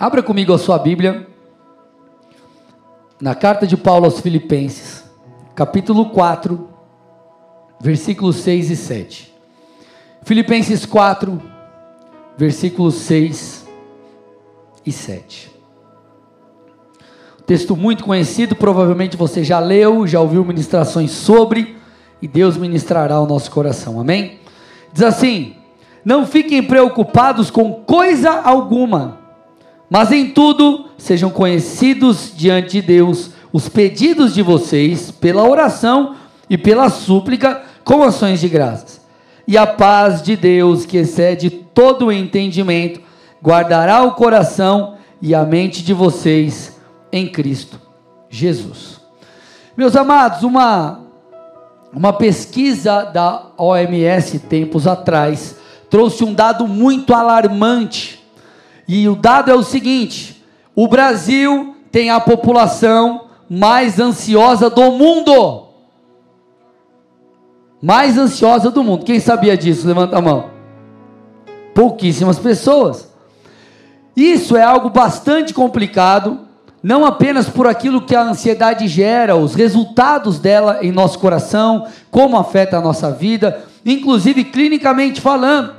Abra comigo a sua Bíblia na carta de Paulo aos Filipenses, capítulo 4, versículos 6 e 7. Filipenses 4, versículos 6 e 7. Texto muito conhecido, provavelmente você já leu, já ouviu ministrações sobre, e Deus ministrará o nosso coração, amém? Diz assim: Não fiquem preocupados com coisa alguma mas em tudo sejam conhecidos diante de Deus os pedidos de vocês pela oração e pela súplica com ações de graças. E a paz de Deus, que excede todo o entendimento, guardará o coração e a mente de vocês em Cristo Jesus. Meus amados, uma uma pesquisa da OMS tempos atrás trouxe um dado muito alarmante e o dado é o seguinte: o Brasil tem a população mais ansiosa do mundo. Mais ansiosa do mundo. Quem sabia disso? Levanta a mão. Pouquíssimas pessoas. Isso é algo bastante complicado, não apenas por aquilo que a ansiedade gera, os resultados dela em nosso coração, como afeta a nossa vida, inclusive clinicamente falando.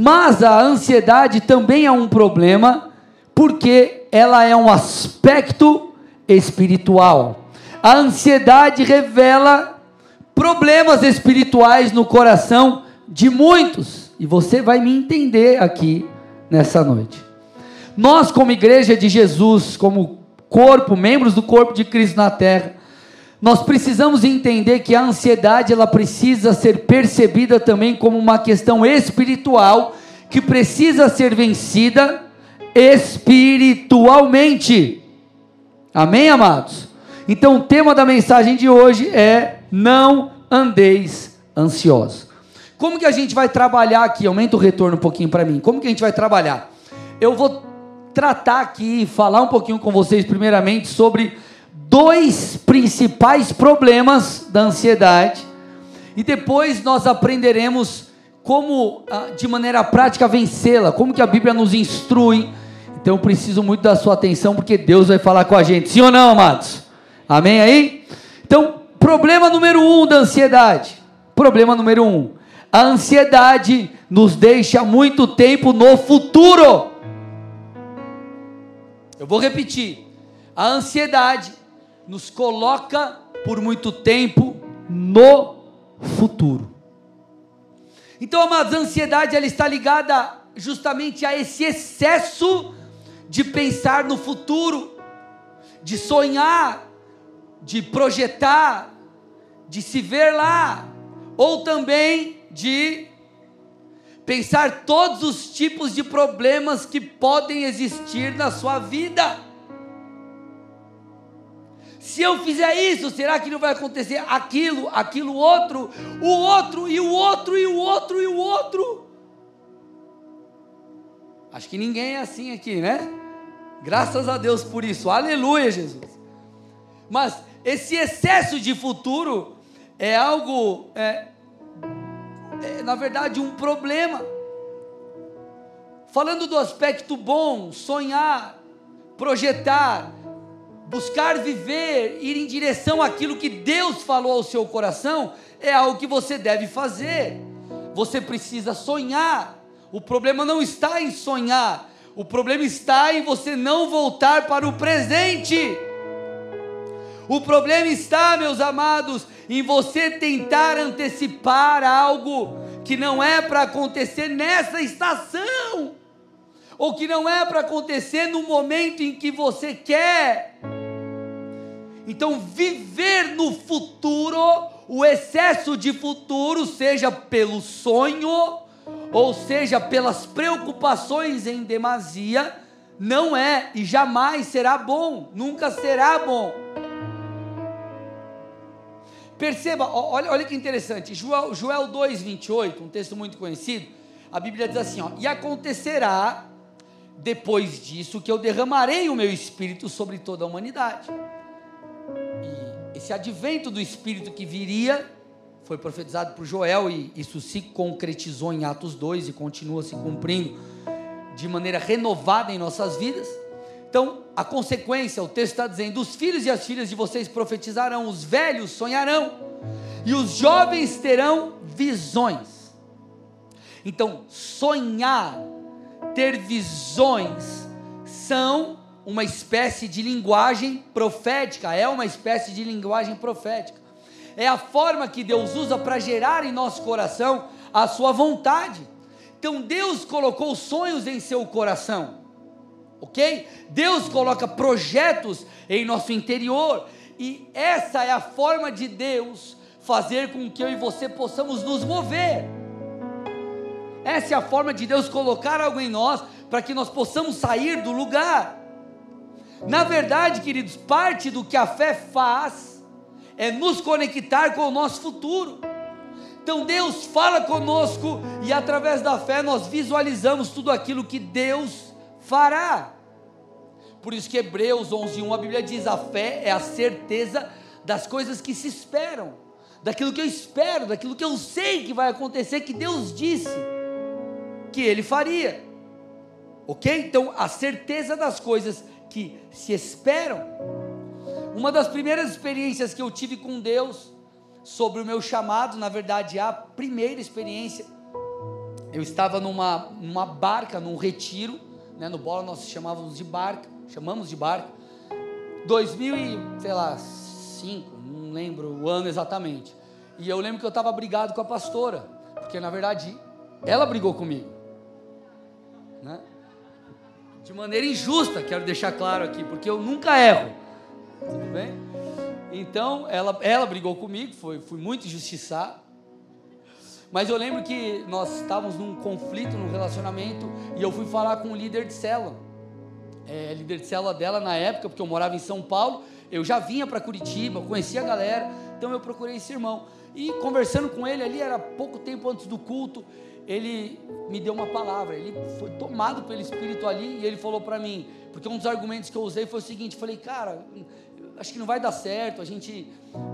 Mas a ansiedade também é um problema, porque ela é um aspecto espiritual. A ansiedade revela problemas espirituais no coração de muitos, e você vai me entender aqui nessa noite. Nós, como igreja de Jesus, como corpo, membros do corpo de Cristo na terra, nós precisamos entender que a ansiedade ela precisa ser percebida também como uma questão espiritual que precisa ser vencida espiritualmente. Amém, amados? Então, o tema da mensagem de hoje é: não andeis ansiosos. Como que a gente vai trabalhar aqui? Aumenta o retorno um pouquinho para mim. Como que a gente vai trabalhar? Eu vou tratar aqui, falar um pouquinho com vocês, primeiramente, sobre dois principais problemas da ansiedade, e depois nós aprenderemos como ah, de maneira prática vencê-la, como que a Bíblia nos instrui. Então eu preciso muito da sua atenção, porque Deus vai falar com a gente, sim ou não, amados? Amém aí? Então, problema número um da ansiedade. Problema número um. A ansiedade nos deixa muito tempo no futuro. Eu vou repetir. A ansiedade nos coloca por muito tempo no futuro. Então, amados, a ansiedade ela está ligada justamente a esse excesso de pensar no futuro, de sonhar, de projetar, de se ver lá, ou também de pensar todos os tipos de problemas que podem existir na sua vida. Se eu fizer isso, será que não vai acontecer aquilo, aquilo outro, o outro e o outro e o outro e o outro? Acho que ninguém é assim aqui, né? Graças a Deus por isso. Aleluia, Jesus. Mas esse excesso de futuro é algo, é, é, na verdade, um problema. Falando do aspecto bom, sonhar, projetar, buscar viver, ir em direção àquilo que Deus falou ao seu coração, é algo que você deve fazer. Você precisa sonhar. O problema não está em sonhar, o problema está em você não voltar para o presente. O problema está, meus amados, em você tentar antecipar algo que não é para acontecer nessa estação, ou que não é para acontecer no momento em que você quer. Então, viver no futuro, o excesso de futuro, seja pelo sonho, ou seja pelas preocupações em demasia, não é e jamais será bom, nunca será bom. Perceba, olha, olha que interessante, Joel, Joel 2,28, um texto muito conhecido, a Bíblia diz assim: ó, E acontecerá depois disso que eu derramarei o meu espírito sobre toda a humanidade esse advento do Espírito que viria foi profetizado por Joel e isso se concretizou em Atos 2 e continua se cumprindo de maneira renovada em nossas vidas. Então, a consequência, o texto está dizendo: os filhos e as filhas de vocês profetizarão, os velhos sonharão, e os jovens terão visões. Então, sonhar, ter visões, são uma espécie de linguagem profética, é uma espécie de linguagem profética. É a forma que Deus usa para gerar em nosso coração a sua vontade. Então Deus colocou sonhos em seu coração, ok? Deus coloca projetos em nosso interior, e essa é a forma de Deus fazer com que eu e você possamos nos mover. Essa é a forma de Deus colocar algo em nós para que nós possamos sair do lugar. Na verdade, queridos, parte do que a fé faz é nos conectar com o nosso futuro. Então Deus fala conosco e através da fé nós visualizamos tudo aquilo que Deus fará. Por isso que Hebreus 11:1 a Bíblia diz: a fé é a certeza das coisas que se esperam, daquilo que eu espero, daquilo que eu sei que vai acontecer, que Deus disse que Ele faria. Ok? Então a certeza das coisas que se esperam. Uma das primeiras experiências que eu tive com Deus sobre o meu chamado, na verdade, a primeira experiência, eu estava numa, numa barca, num retiro, né, no Bola nós chamávamos de barca, chamamos de barca, 2000 e, sei lá, 5, não lembro o ano exatamente, e eu lembro que eu estava brigado com a pastora, porque na verdade ela brigou comigo, né? De maneira injusta, quero deixar claro aqui, porque eu nunca erro. Tudo bem? Então, ela, ela brigou comigo, foi, fui muito injustiçado. Mas eu lembro que nós estávamos num conflito, num relacionamento, e eu fui falar com o líder de célula. É, líder de célula dela na época, porque eu morava em São Paulo, eu já vinha para Curitiba, conhecia a galera, então eu procurei esse irmão. E conversando com ele ali, era pouco tempo antes do culto, ele me deu uma palavra, ele foi tomado pelo Espírito ali e ele falou para mim, porque um dos argumentos que eu usei foi o seguinte: falei, cara, acho que não vai dar certo, a gente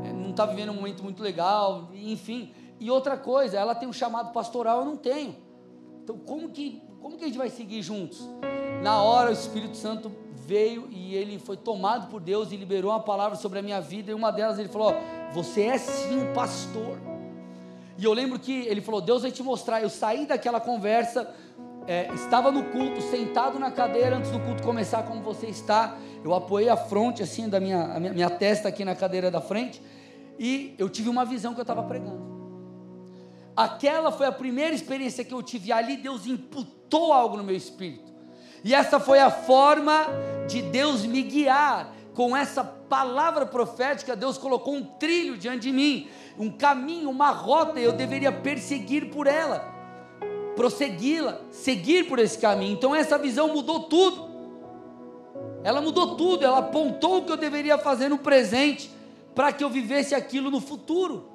eh, não está vivendo um momento muito legal, enfim. E outra coisa, ela tem um chamado pastoral, eu não tenho. Então, como que, como que a gente vai seguir juntos? Na hora, o Espírito Santo veio e ele foi tomado por Deus e liberou uma palavra sobre a minha vida, e uma delas ele falou: Você é sim pastor. E eu lembro que ele falou: Deus vai te mostrar. Eu saí daquela conversa, é, estava no culto, sentado na cadeira antes do culto começar, como você está. Eu apoiei a fronte assim da minha, minha, minha testa aqui na cadeira da frente e eu tive uma visão que eu estava pregando. Aquela foi a primeira experiência que eu tive. Ali Deus imputou algo no meu espírito. E essa foi a forma de Deus me guiar. Com essa palavra profética, Deus colocou um trilho diante de mim um caminho, uma rota, eu deveria perseguir por ela, prossegui-la, seguir por esse caminho. Então essa visão mudou tudo. Ela mudou tudo, ela apontou o que eu deveria fazer no presente para que eu vivesse aquilo no futuro.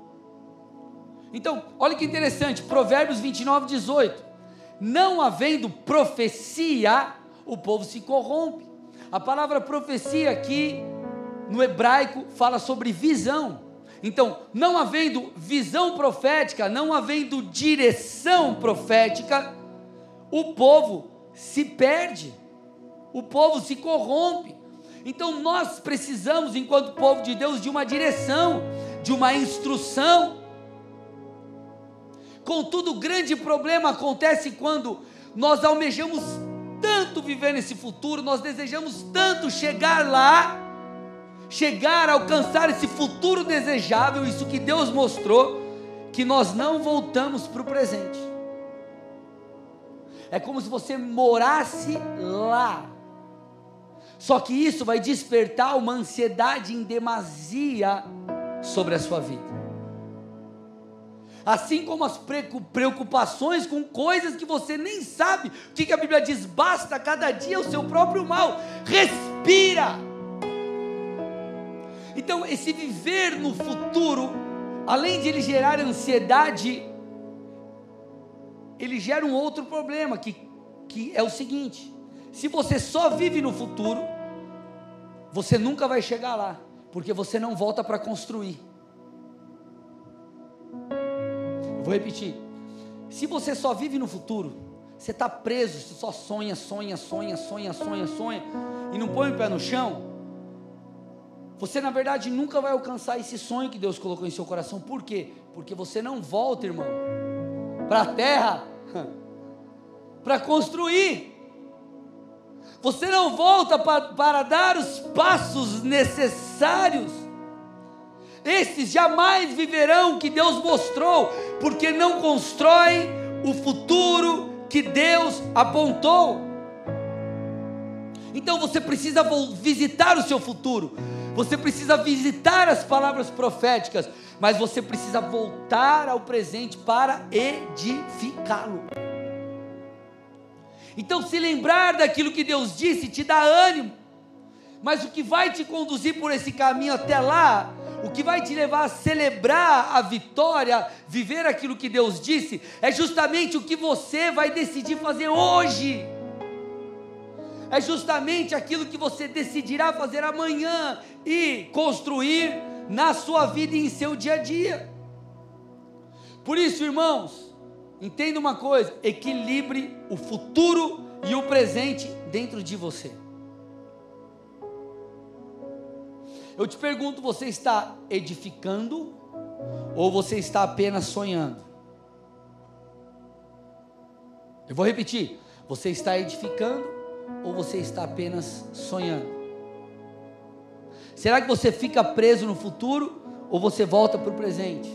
Então, olha que interessante, Provérbios 29, 18. Não havendo profecia, o povo se corrompe. A palavra profecia aqui no hebraico fala sobre visão. Então, não havendo visão profética, não havendo direção profética, o povo se perde, o povo se corrompe. Então, nós precisamos, enquanto povo de Deus, de uma direção, de uma instrução. Contudo, o grande problema acontece quando nós almejamos tanto viver nesse futuro, nós desejamos tanto chegar lá, chegar alcançar esse futuro desejável, isso que Deus mostrou, que nós não voltamos para o presente. É como se você morasse lá. Só que isso vai despertar uma ansiedade em demasia sobre a sua vida. Assim como as preocupações com coisas que você nem sabe. O que a Bíblia diz? Basta cada dia o seu próprio mal. Respira então, esse viver no futuro, além de ele gerar ansiedade, ele gera um outro problema, que, que é o seguinte: se você só vive no futuro, você nunca vai chegar lá, porque você não volta para construir. Vou repetir: se você só vive no futuro, você está preso, você só sonha, sonha, sonha, sonha, sonha, sonha, e não põe o pé no chão, você na verdade nunca vai alcançar esse sonho que Deus colocou em seu coração. Por quê? Porque você não volta, irmão, para a terra para construir. Você não volta para, para dar os passos necessários. Esses jamais viverão o que Deus mostrou, porque não constroem o futuro que Deus apontou. Então você precisa visitar o seu futuro, você precisa visitar as palavras proféticas, mas você precisa voltar ao presente para edificá-lo. Então, se lembrar daquilo que Deus disse te dá ânimo, mas o que vai te conduzir por esse caminho até lá, o que vai te levar a celebrar a vitória, viver aquilo que Deus disse, é justamente o que você vai decidir fazer hoje. É justamente aquilo que você decidirá fazer amanhã e construir na sua vida e em seu dia a dia. Por isso, irmãos, Entenda uma coisa: equilibre o futuro e o presente dentro de você. Eu te pergunto: você está edificando ou você está apenas sonhando? Eu vou repetir: você está edificando ou você está apenas sonhando? Será que você fica preso no futuro ou você volta para o presente?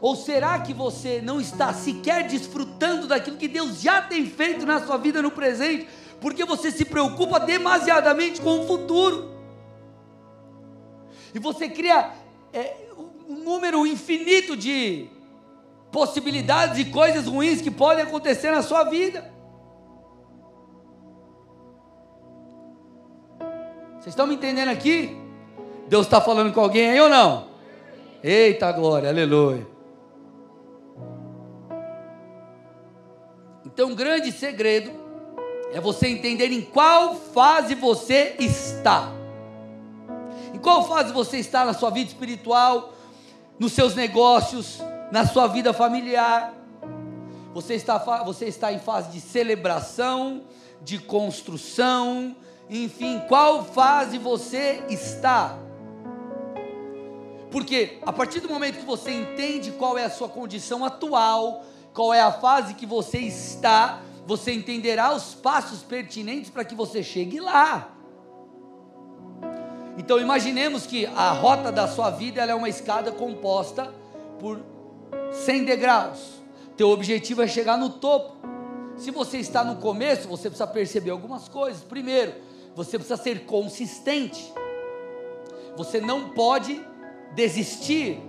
Ou será que você não está sequer desfrutando daquilo que Deus já tem feito na sua vida no presente, porque você se preocupa demasiadamente com o futuro? E você cria é, um número infinito de possibilidades e coisas ruins que podem acontecer na sua vida. Vocês estão me entendendo aqui? Deus está falando com alguém aí ou não? Eita glória, aleluia. Então, um grande segredo é você entender em qual fase você está. Em qual fase você está na sua vida espiritual, nos seus negócios, na sua vida familiar. Você está, você está em fase de celebração, de construção, enfim, qual fase você está? Porque a partir do momento que você entende qual é a sua condição atual, qual é a fase que você está, você entenderá os passos pertinentes para que você chegue lá. Então imaginemos que a rota da sua vida é uma escada composta por 100 degraus. Teu objetivo é chegar no topo. Se você está no começo, você precisa perceber algumas coisas. Primeiro, você precisa ser consistente. Você não pode desistir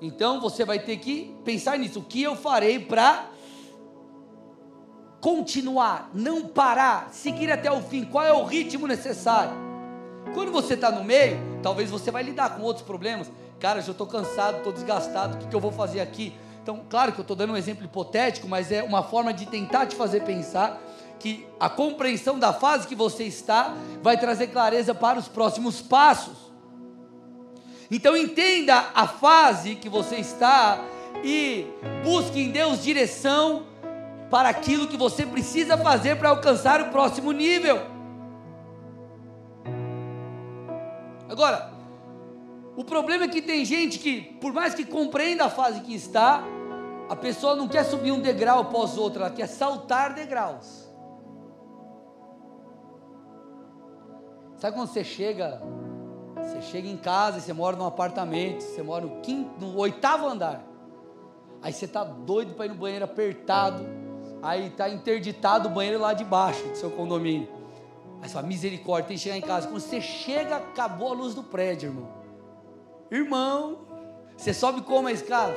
então você vai ter que pensar nisso. O que eu farei para continuar, não parar, seguir até o fim? Qual é o ritmo necessário? Quando você está no meio, talvez você vai lidar com outros problemas. Cara, já estou cansado, estou desgastado, o que, que eu vou fazer aqui? Então, claro que eu estou dando um exemplo hipotético, mas é uma forma de tentar te fazer pensar que a compreensão da fase que você está vai trazer clareza para os próximos passos. Então entenda a fase que você está e busque em Deus direção para aquilo que você precisa fazer para alcançar o próximo nível. Agora, o problema é que tem gente que, por mais que compreenda a fase que está, a pessoa não quer subir um degrau após outro, ela quer saltar degraus. Sabe quando você chega você chega em casa, você mora num apartamento, você mora no, quinto, no oitavo andar. Aí você está doido para ir no banheiro apertado. Aí está interditado o banheiro lá de baixo do seu condomínio. Aí você fala, misericórdia, tem que chegar em casa. Quando você chega, acabou a luz do prédio, irmão. Irmão, você sobe como a escada?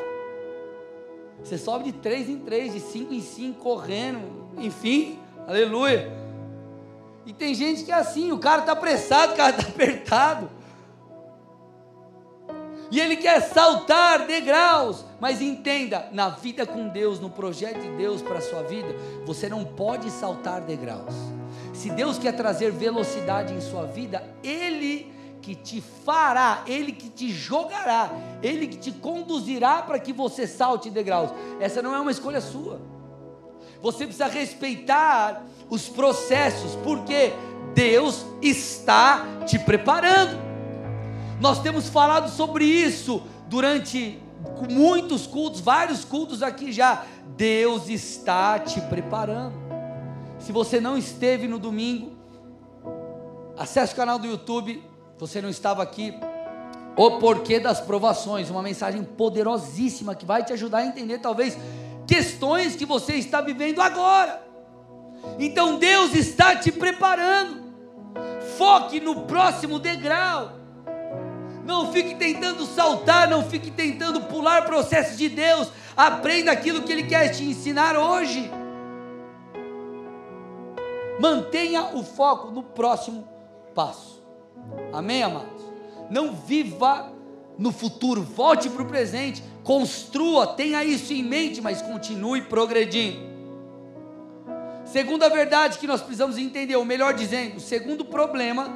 Você sobe de três em três, de cinco em cinco, correndo, enfim, aleluia. E tem gente que é assim, o cara está apressado, o cara está apertado e ele quer saltar degraus. Mas entenda, na vida com Deus, no projeto de Deus para a sua vida, você não pode saltar degraus. Se Deus quer trazer velocidade em sua vida, Ele que te fará, Ele que te jogará, Ele que te conduzirá para que você salte degraus. Essa não é uma escolha sua. Você precisa respeitar os processos, porque Deus está te preparando. Nós temos falado sobre isso durante muitos cultos, vários cultos aqui já. Deus está te preparando. Se você não esteve no domingo, acesse o canal do YouTube. Você não estava aqui, o porquê das provações, uma mensagem poderosíssima que vai te ajudar a entender talvez questões que você está vivendo agora. Então Deus está te preparando. Foque no próximo degrau. Não fique tentando saltar, não fique tentando pular processos de Deus. Aprenda aquilo que Ele quer te ensinar hoje. Mantenha o foco no próximo passo. Amém, amados? Não viva no futuro, volte para o presente, construa, tenha isso em mente, mas continue progredindo. Segunda verdade que nós precisamos entender, ou melhor dizendo, o segundo problema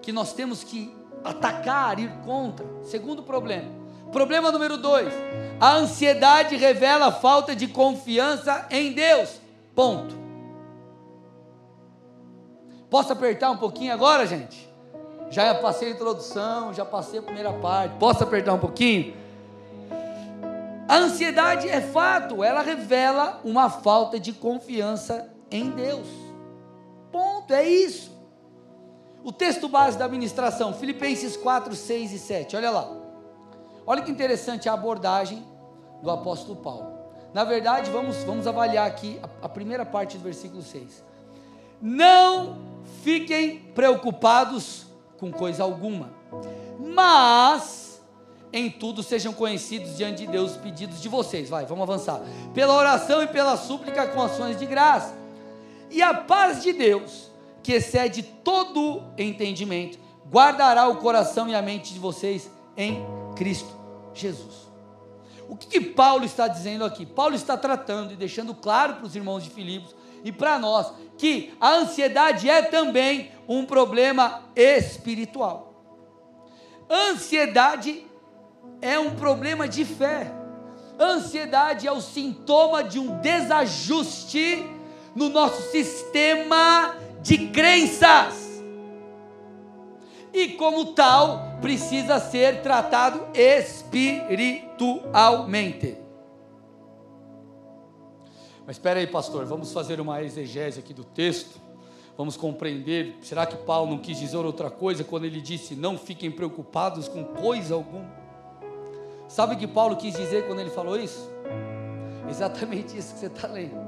que nós temos que atacar, ir contra. Segundo problema. Problema número dois: a ansiedade revela falta de confiança em Deus. Ponto. Posso apertar um pouquinho agora, gente? Já passei a introdução, já passei a primeira parte. Posso apertar um pouquinho? A ansiedade é fato, ela revela uma falta de confiança em Deus. Ponto, é isso. O texto base da administração, Filipenses 4, 6 e 7, olha lá. Olha que interessante a abordagem do apóstolo Paulo. Na verdade, vamos, vamos avaliar aqui a, a primeira parte do versículo 6. Não fiquem preocupados com coisa alguma, mas em tudo sejam conhecidos diante de Deus os pedidos de vocês. Vai, vamos avançar. Pela oração e pela súplica com ações de graça. E a paz de Deus, que excede todo entendimento, guardará o coração e a mente de vocês em Cristo Jesus. O que, que Paulo está dizendo aqui? Paulo está tratando e deixando claro para os irmãos de Filipos e para nós que a ansiedade é também um problema espiritual. Ansiedade é um problema de fé. Ansiedade é o sintoma de um desajuste no nosso sistema de crenças. E como tal, precisa ser tratado espiritualmente. Mas espera aí, pastor, vamos fazer uma exegese aqui do texto. Vamos compreender. Será que Paulo não quis dizer outra coisa quando ele disse: Não fiquem preocupados com coisa alguma? Sabe o que Paulo quis dizer quando ele falou isso? Exatamente isso que você está lendo.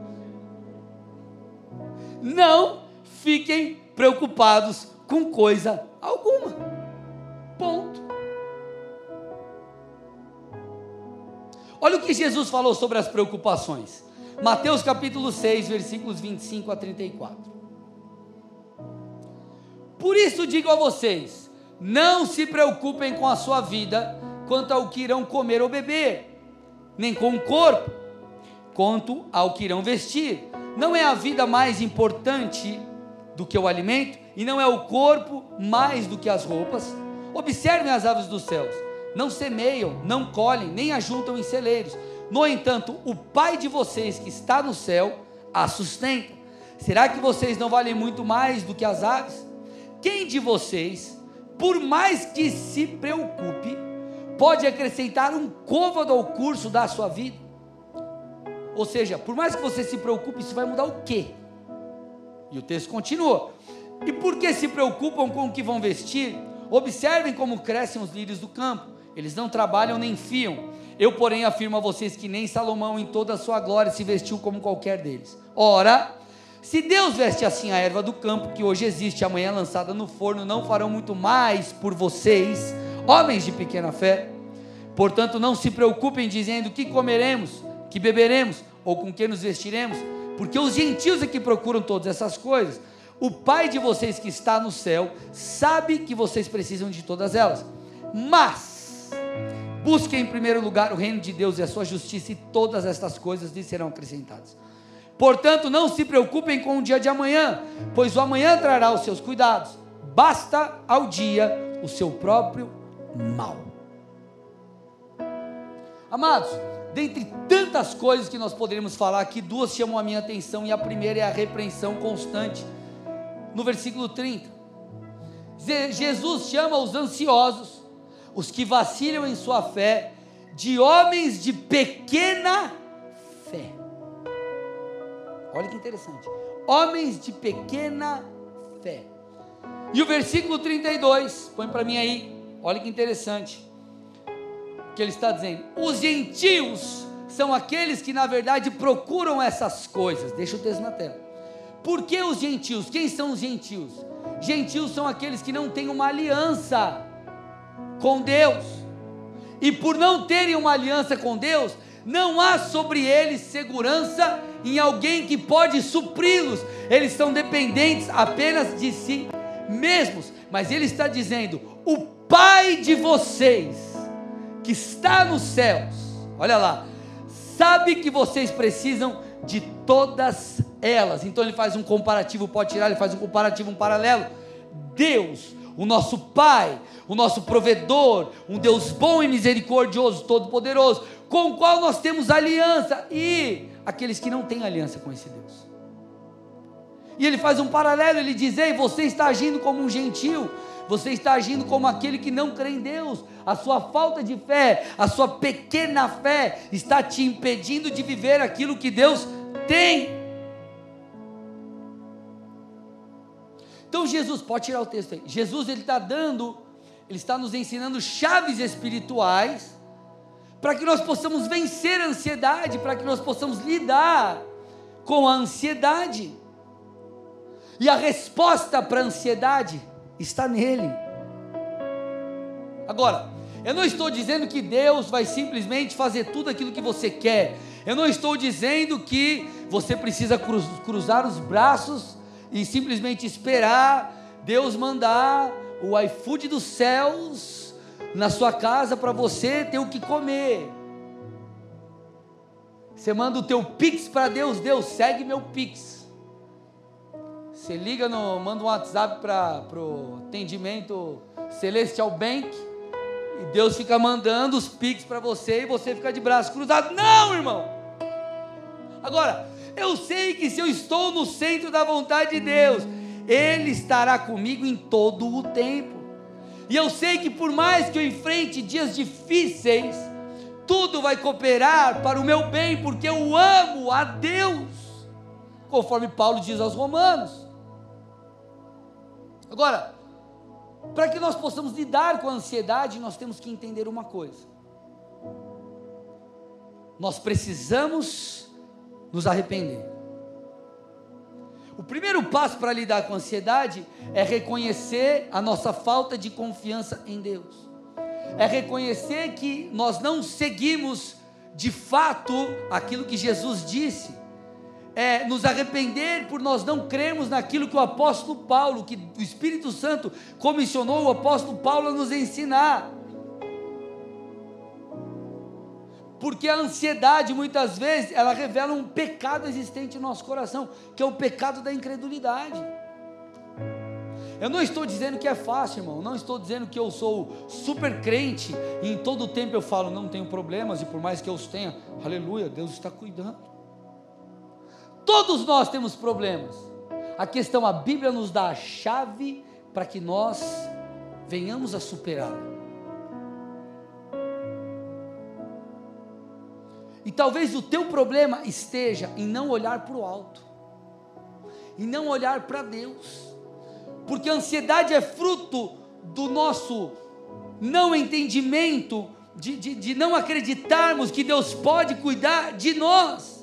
Não fiquem preocupados com coisa alguma. Ponto. Olha o que Jesus falou sobre as preocupações. Mateus capítulo 6, versículos 25 a 34. Por isso digo a vocês: não se preocupem com a sua vida quanto ao que irão comer ou beber, nem com o corpo, quanto ao que irão vestir. Não é a vida mais importante do que o alimento, e não é o corpo mais do que as roupas? Observem as aves dos céus: não semeiam, não colhem, nem ajuntam em celeiros no entanto, o Pai de vocês que está no céu a sustenta. Será que vocês não valem muito mais do que as aves? Quem de vocês, por mais que se preocupe, pode acrescentar um côvado ao curso da sua vida? Ou seja, por mais que você se preocupe, isso vai mudar o quê? E o texto continua. E por que se preocupam com o que vão vestir? Observem como crescem os lírios do campo. Eles não trabalham nem fiam. Eu, porém, afirmo a vocês que nem Salomão, em toda a sua glória, se vestiu como qualquer deles. Ora, se Deus veste assim a erva do campo, que hoje existe, amanhã lançada no forno, não farão muito mais por vocês, homens de pequena fé? Portanto, não se preocupem dizendo que comeremos, que beberemos, ou com que nos vestiremos, porque os gentios é que procuram todas essas coisas. O Pai de vocês que está no céu sabe que vocês precisam de todas elas. Mas, Busquem em primeiro lugar o reino de Deus e a sua justiça, e todas estas coisas lhes serão acrescentadas. Portanto, não se preocupem com o dia de amanhã, pois o amanhã trará os seus cuidados. Basta ao dia o seu próprio mal. Amados, dentre tantas coisas que nós poderíamos falar aqui, duas chamam a minha atenção, e a primeira é a repreensão constante. No versículo 30, Jesus chama os ansiosos, os que vacilam em sua fé, de homens de pequena fé. Olha que interessante. Homens de pequena fé. E o versículo 32, põe para mim aí. Olha que interessante. Que ele está dizendo: Os gentios são aqueles que na verdade procuram essas coisas. Deixa o texto na tela. Por que os gentios? Quem são os gentios? Gentios são aqueles que não têm uma aliança com Deus. E por não terem uma aliança com Deus, não há sobre eles segurança em alguém que pode supri-los. Eles são dependentes apenas de si mesmos. Mas ele está dizendo: o Pai de vocês, que está nos céus, olha lá, sabe que vocês precisam de todas elas. Então ele faz um comparativo, pode tirar, ele faz um comparativo, um paralelo. Deus, o nosso Pai, o nosso provedor, um Deus bom e misericordioso, todo-poderoso, com o qual nós temos aliança, e aqueles que não têm aliança com esse Deus. E ele faz um paralelo, ele diz: Ei, você está agindo como um gentil, você está agindo como aquele que não crê em Deus. A sua falta de fé, a sua pequena fé, está te impedindo de viver aquilo que Deus tem. Então Jesus, pode tirar o texto aí. Jesus ele está dando, ele está nos ensinando chaves espirituais para que nós possamos vencer a ansiedade, para que nós possamos lidar com a ansiedade. E a resposta para a ansiedade está nele. Agora, eu não estou dizendo que Deus vai simplesmente fazer tudo aquilo que você quer. Eu não estou dizendo que você precisa cruz, cruzar os braços e simplesmente esperar Deus mandar o iFood dos céus na sua casa para você ter o que comer. Você manda o teu Pix para Deus, Deus segue meu Pix. Você liga no, manda um WhatsApp para o atendimento Celestial Bank e Deus fica mandando os pics para você e você fica de braço cruzado. Não, irmão. Agora, eu sei que se eu estou no centro da vontade de Deus, Ele estará comigo em todo o tempo. E eu sei que por mais que eu enfrente dias difíceis, tudo vai cooperar para o meu bem, porque eu amo a Deus, conforme Paulo diz aos Romanos. Agora, para que nós possamos lidar com a ansiedade, nós temos que entender uma coisa. Nós precisamos nos arrepender. O primeiro passo para lidar com a ansiedade é reconhecer a nossa falta de confiança em Deus. É reconhecer que nós não seguimos de fato aquilo que Jesus disse é, nos arrepender por nós não crermos naquilo que o apóstolo Paulo, que o Espírito Santo comissionou o apóstolo Paulo a nos ensinar. Porque a ansiedade, muitas vezes, ela revela um pecado existente no nosso coração, que é o pecado da incredulidade. Eu não estou dizendo que é fácil, irmão. Não estou dizendo que eu sou super crente e em todo o tempo eu falo, não tenho problemas, e por mais que eu os tenha, aleluia, Deus está cuidando. Todos nós temos problemas. A questão, a Bíblia nos dá a chave para que nós venhamos a superá-la. E talvez o teu problema esteja em não olhar para o alto, em não olhar para Deus, porque a ansiedade é fruto do nosso não entendimento, de, de, de não acreditarmos que Deus pode cuidar de nós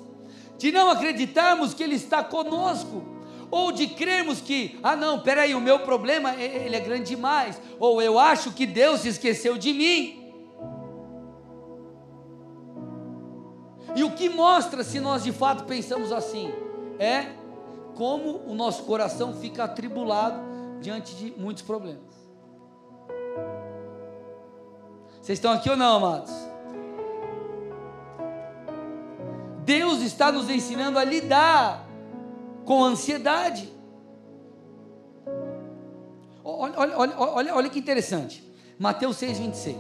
de não acreditarmos que Ele está conosco, ou de crermos que, ah não, peraí, o meu problema ele é grande demais, ou eu acho que Deus se esqueceu de mim. E o que mostra se nós de fato pensamos assim é como o nosso coração fica atribulado diante de muitos problemas. Vocês estão aqui ou não, amados? Deus está nos ensinando a lidar com ansiedade. Olha, olha, olha, olha, que interessante. Mateus 6,26.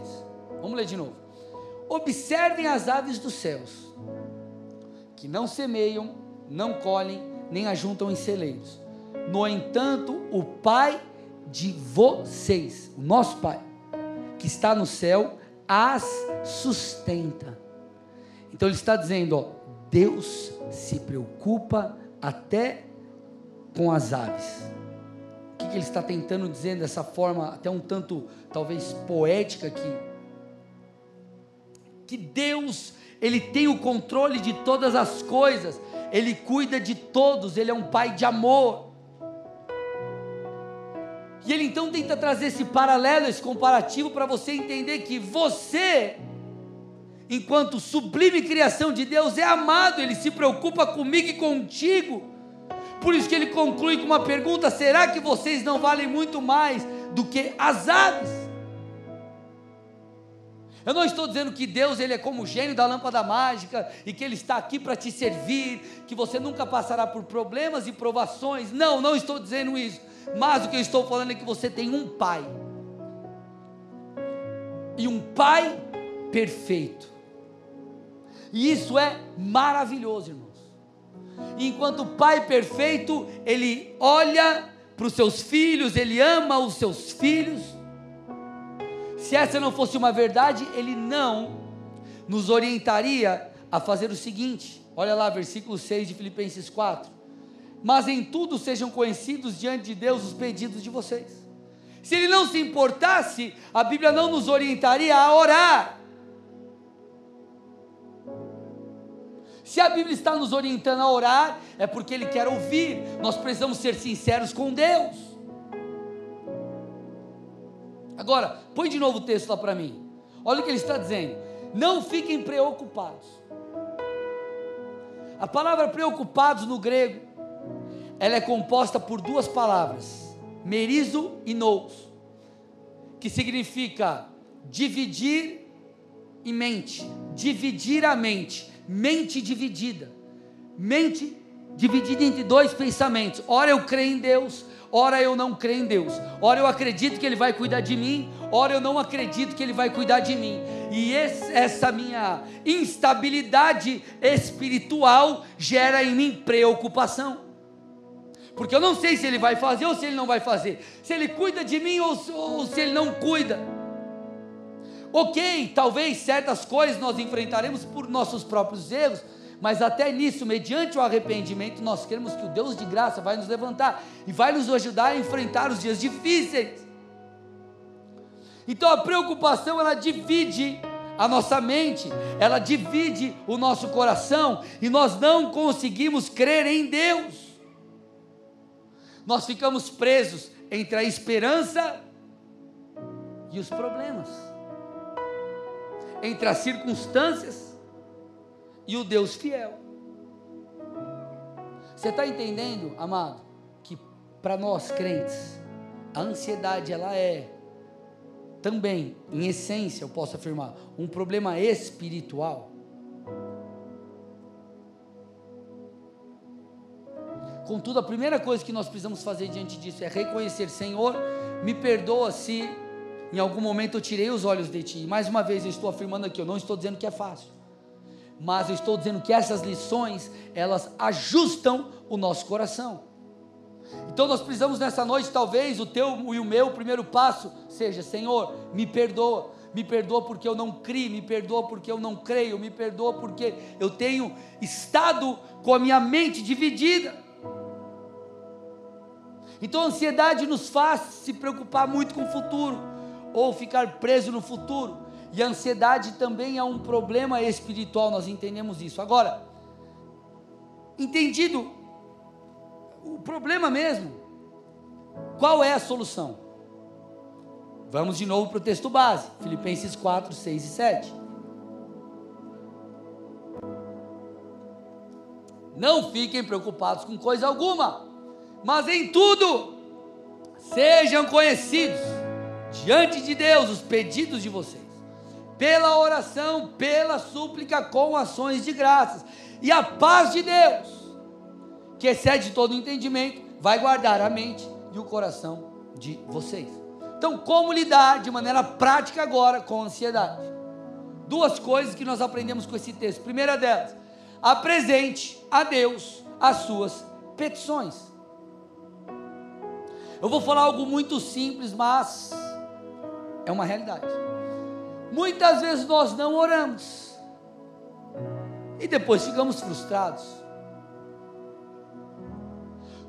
Vamos ler de novo. Observem as aves dos céus, que não semeiam, não colhem, nem ajuntam em celeiros. No entanto, o Pai de vocês, o nosso Pai, que está no céu, as sustenta. Então ele está dizendo, ó, Deus se preocupa até com as aves. O que, que ele está tentando dizer dessa forma, até um tanto, talvez, poética aqui? Que Deus, Ele tem o controle de todas as coisas, Ele cuida de todos, Ele é um Pai de amor. E ele então tenta trazer esse paralelo, esse comparativo, para você entender que você, enquanto sublime criação de Deus, é amado, ele se preocupa comigo e contigo. Por isso que ele conclui com uma pergunta: será que vocês não valem muito mais do que as aves? Eu não estou dizendo que Deus ele é como o gênio da lâmpada mágica e que ele está aqui para te servir, que você nunca passará por problemas e provações. Não, não estou dizendo isso. Mas o que eu estou falando é que você tem um pai. E um pai perfeito. E isso é maravilhoso, irmão. E enquanto o pai perfeito, ele olha para os seus filhos, ele ama os seus filhos. Se essa não fosse uma verdade, ele não nos orientaria a fazer o seguinte: olha lá, versículo 6 de Filipenses 4. Mas em tudo sejam conhecidos diante de Deus os pedidos de vocês. Se ele não se importasse, a Bíblia não nos orientaria a orar Se a Bíblia está nos orientando a orar, é porque Ele quer ouvir. Nós precisamos ser sinceros com Deus. Agora, põe de novo o texto lá para mim. Olha o que ele está dizendo. Não fiquem preocupados. A palavra preocupados no grego, ela é composta por duas palavras, merizo e nous, que significa dividir em mente, dividir a mente mente dividida. Mente dividida entre dois pensamentos. Ora eu creio em Deus, ora eu não creio em Deus. Ora eu acredito que Ele vai cuidar de mim, ora eu não acredito que Ele vai cuidar de mim. E esse, essa minha instabilidade espiritual gera em mim preocupação. Porque eu não sei se Ele vai fazer ou se Ele não vai fazer. Se Ele cuida de mim ou, ou se Ele não cuida. Ok, talvez certas coisas nós enfrentaremos por nossos próprios erros, mas até nisso, mediante o arrependimento, nós queremos que o Deus de graça vai nos levantar e vai nos ajudar a enfrentar os dias difíceis. Então a preocupação ela divide a nossa mente, ela divide o nosso coração e nós não conseguimos crer em Deus. Nós ficamos presos entre a esperança e os problemas entre as circunstâncias e o Deus fiel. Você está entendendo, amado, que para nós crentes, a ansiedade ela é também, em essência, eu posso afirmar, um problema espiritual. Contudo, a primeira coisa que nós precisamos fazer diante disso é reconhecer, Senhor, me perdoa se em algum momento eu tirei os olhos de ti. Mais uma vez eu estou afirmando aqui, eu não estou dizendo que é fácil. Mas eu estou dizendo que essas lições, elas ajustam o nosso coração. Então nós precisamos nessa noite, talvez o teu e o meu primeiro passo seja: Senhor, me perdoa, me perdoa porque eu não criei, me perdoa porque eu não creio, me perdoa porque eu tenho estado com a minha mente dividida. Então a ansiedade nos faz se preocupar muito com o futuro ou ficar preso no futuro. E a ansiedade também é um problema espiritual, nós entendemos isso. Agora, entendido o problema mesmo, qual é a solução? Vamos de novo para o texto base, Filipenses 4, 6 e 7. Não fiquem preocupados com coisa alguma, mas em tudo sejam conhecidos diante de Deus os pedidos de vocês, pela oração, pela súplica, com ações de graças, e a paz de Deus, que excede todo entendimento, vai guardar a mente e o coração de vocês. Então, como lidar de maneira prática agora com a ansiedade? duas coisas que nós aprendemos com esse texto. Primeira delas, apresente a Deus as suas petições. Eu vou falar algo muito simples, mas é uma realidade. Muitas vezes nós não oramos e depois ficamos frustrados.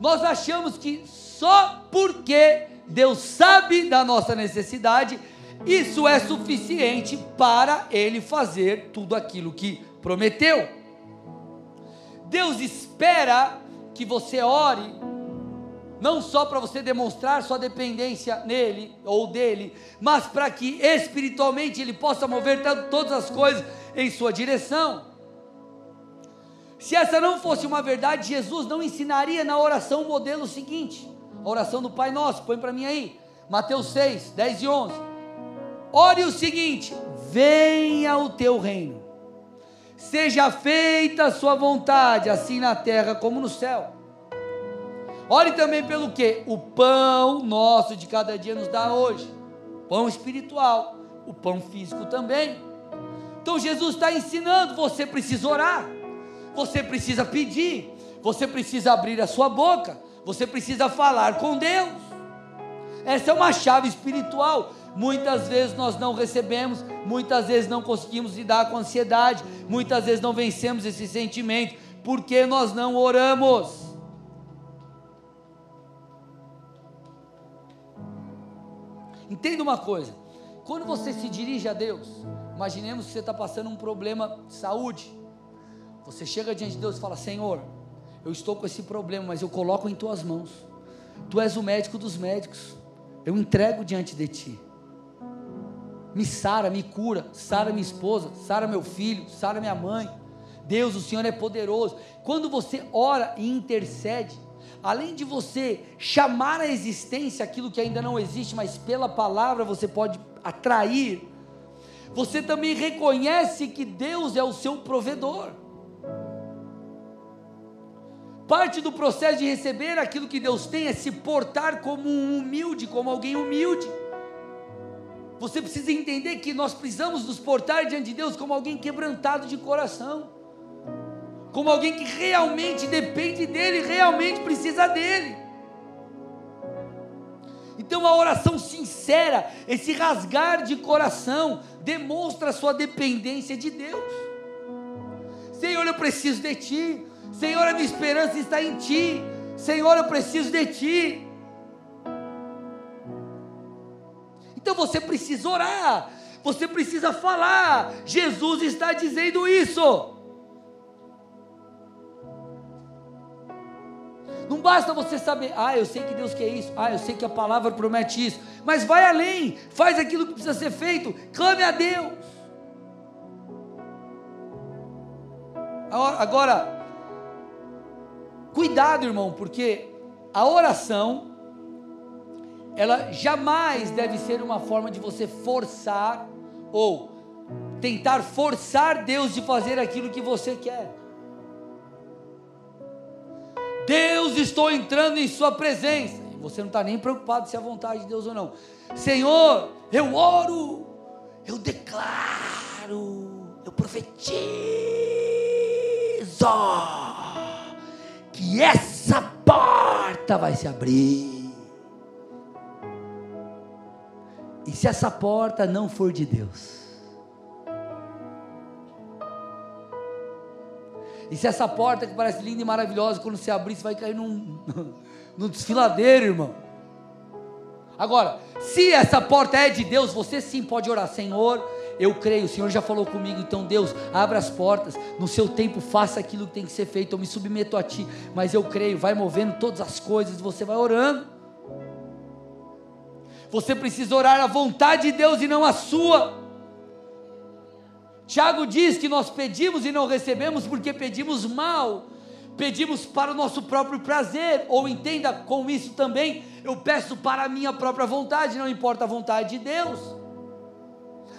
Nós achamos que só porque Deus sabe da nossa necessidade, isso é suficiente para Ele fazer tudo aquilo que prometeu. Deus espera que você ore, não só para você demonstrar sua dependência nele ou dele, mas para que espiritualmente Ele possa mover todas as coisas em sua direção. Se essa não fosse uma verdade, Jesus não ensinaria na oração o modelo seguinte: a oração do Pai Nosso, põe para mim aí, Mateus 6, 10 e 11. Ore o seguinte: venha o teu reino, seja feita a sua vontade, assim na terra como no céu. Ore também pelo que? O pão nosso de cada dia nos dá hoje, pão espiritual, o pão físico também. Então Jesus está ensinando, você precisa orar você precisa pedir, você precisa abrir a sua boca, você precisa falar com Deus. Essa é uma chave espiritual. Muitas vezes nós não recebemos, muitas vezes não conseguimos lidar com a ansiedade, muitas vezes não vencemos esse sentimento, porque nós não oramos. Entenda uma coisa: quando você se dirige a Deus, imaginemos que você está passando um problema de saúde, você chega diante de Deus e fala: Senhor, eu estou com esse problema, mas eu coloco em tuas mãos. Tu és o médico dos médicos. Eu entrego diante de ti. Me sara, me cura, sara minha esposa, sara meu filho, sara minha mãe. Deus, o Senhor é poderoso. Quando você ora e intercede, além de você chamar à existência aquilo que ainda não existe, mas pela palavra você pode atrair, você também reconhece que Deus é o seu provedor. Parte do processo de receber aquilo que Deus tem é se portar como um humilde, como alguém humilde. Você precisa entender que nós precisamos nos portar diante de Deus como alguém quebrantado de coração, como alguém que realmente depende dEle, realmente precisa dEle. Então a oração sincera, esse rasgar de coração, demonstra a sua dependência de Deus. Senhor, eu preciso de Ti. Senhor, a minha esperança está em Ti. Senhor, eu preciso de Ti. Então você precisa orar, você precisa falar. Jesus está dizendo isso. Não basta você saber, ah, eu sei que Deus quer isso, ah, eu sei que a palavra promete isso, mas vai além, faz aquilo que precisa ser feito, clame a Deus. Agora, Cuidado, irmão, porque a oração ela jamais deve ser uma forma de você forçar ou tentar forçar Deus de fazer aquilo que você quer. Deus, estou entrando em Sua presença. Você não está nem preocupado se é a vontade de Deus ou não. Senhor, eu oro, eu declaro, eu profetizo que essa porta vai se abrir. E se essa porta não for de Deus? E se essa porta que parece linda e maravilhosa, quando se abrir, você vai cair num, num desfiladeiro, irmão. Agora, se essa porta é de Deus, você sim pode orar, Senhor, eu creio, o Senhor já falou comigo, então Deus, abra as portas, no seu tempo faça aquilo que tem que ser feito, eu me submeto a Ti, mas eu creio, vai movendo todas as coisas, você vai orando. Você precisa orar a vontade de Deus e não a sua. Tiago diz que nós pedimos e não recebemos porque pedimos mal, pedimos para o nosso próprio prazer, ou entenda com isso também, eu peço para a minha própria vontade, não importa a vontade de Deus.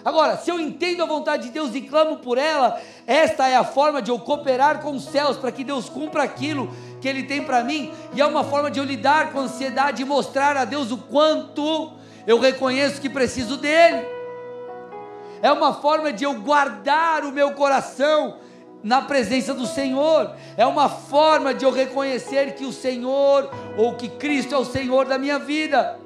Agora, se eu entendo a vontade de Deus e clamo por ela, esta é a forma de eu cooperar com os céus para que Deus cumpra aquilo que Ele tem para mim, e é uma forma de eu lidar com a ansiedade e mostrar a Deus o quanto eu reconheço que preciso dEle. É uma forma de eu guardar o meu coração na presença do Senhor, é uma forma de eu reconhecer que o Senhor ou que Cristo é o Senhor da minha vida.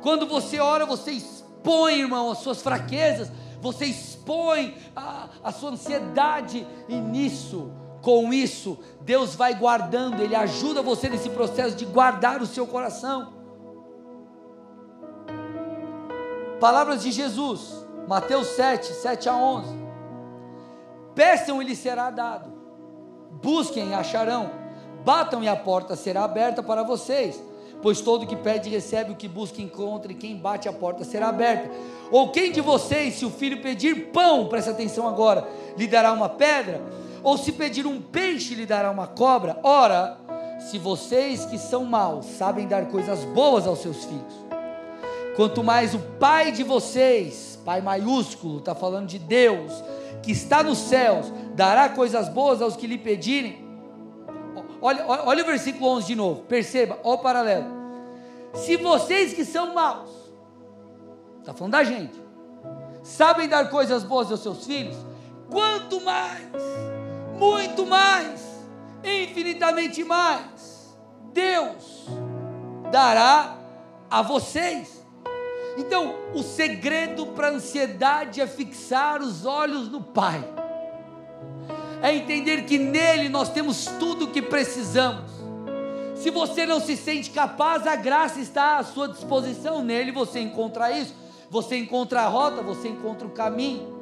Quando você ora, você expõe, irmão, as suas fraquezas, você expõe a, a sua ansiedade, e nisso, com isso, Deus vai guardando, Ele ajuda você nesse processo de guardar o seu coração. Palavras de Jesus, Mateus 7, 7 a 11. Peçam e lhes será dado, busquem e acharão, batam e a porta será aberta para vocês pois todo que pede recebe, o que busca encontra, e quem bate a porta será aberta. Ou quem de vocês, se o filho pedir pão, presta atenção agora, lhe dará uma pedra? Ou se pedir um peixe, lhe dará uma cobra? Ora, se vocês que são maus sabem dar coisas boas aos seus filhos, quanto mais o Pai de vocês, Pai maiúsculo, está falando de Deus, que está nos céus, dará coisas boas aos que lhe pedirem. Olha, olha o versículo 11 de novo, perceba, olha o paralelo. Se vocês que são maus, está falando da gente, sabem dar coisas boas aos seus filhos, quanto mais, muito mais, infinitamente mais, Deus dará a vocês. Então, o segredo para a ansiedade é fixar os olhos no Pai é entender que nele nós temos tudo o que precisamos. Se você não se sente capaz, a graça está à sua disposição. Nele você encontra isso, você encontra a rota, você encontra o caminho.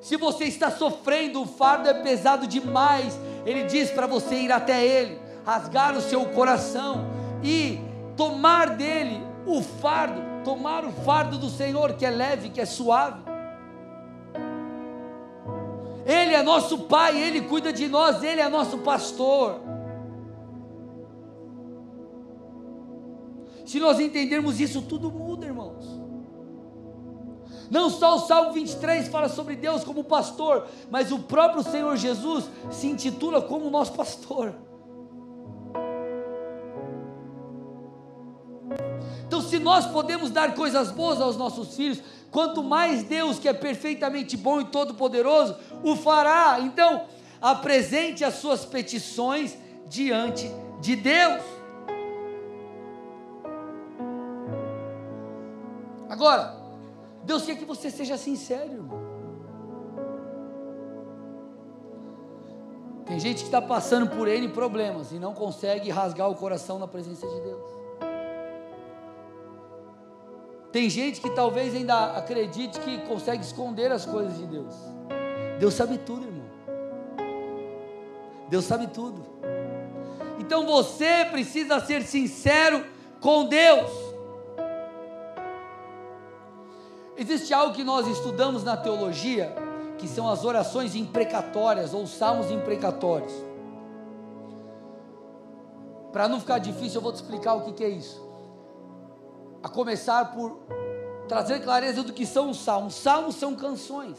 Se você está sofrendo, o fardo é pesado demais, ele diz para você ir até ele, rasgar o seu coração e tomar dele o fardo, tomar o fardo do Senhor que é leve, que é suave. Ele é nosso Pai, Ele cuida de nós, Ele é nosso pastor. Se nós entendermos isso, tudo muda, irmãos. Não só o Salmo 23 fala sobre Deus como pastor, mas o próprio Senhor Jesus se intitula como nosso pastor. Nós podemos dar coisas boas aos nossos filhos, quanto mais Deus, que é perfeitamente bom e todo-poderoso, o fará. Então, apresente as suas petições diante de Deus. Agora, Deus quer que você seja sincero, irmão. Tem gente que está passando por N problemas e não consegue rasgar o coração na presença de Deus. Tem gente que talvez ainda acredite que consegue esconder as coisas de Deus. Deus sabe tudo, irmão. Deus sabe tudo. Então você precisa ser sincero com Deus. Existe algo que nós estudamos na teologia, que são as orações imprecatórias ou salmos imprecatórios. Para não ficar difícil, eu vou te explicar o que, que é isso a começar por trazer clareza do que são os salmos. Salmos são canções.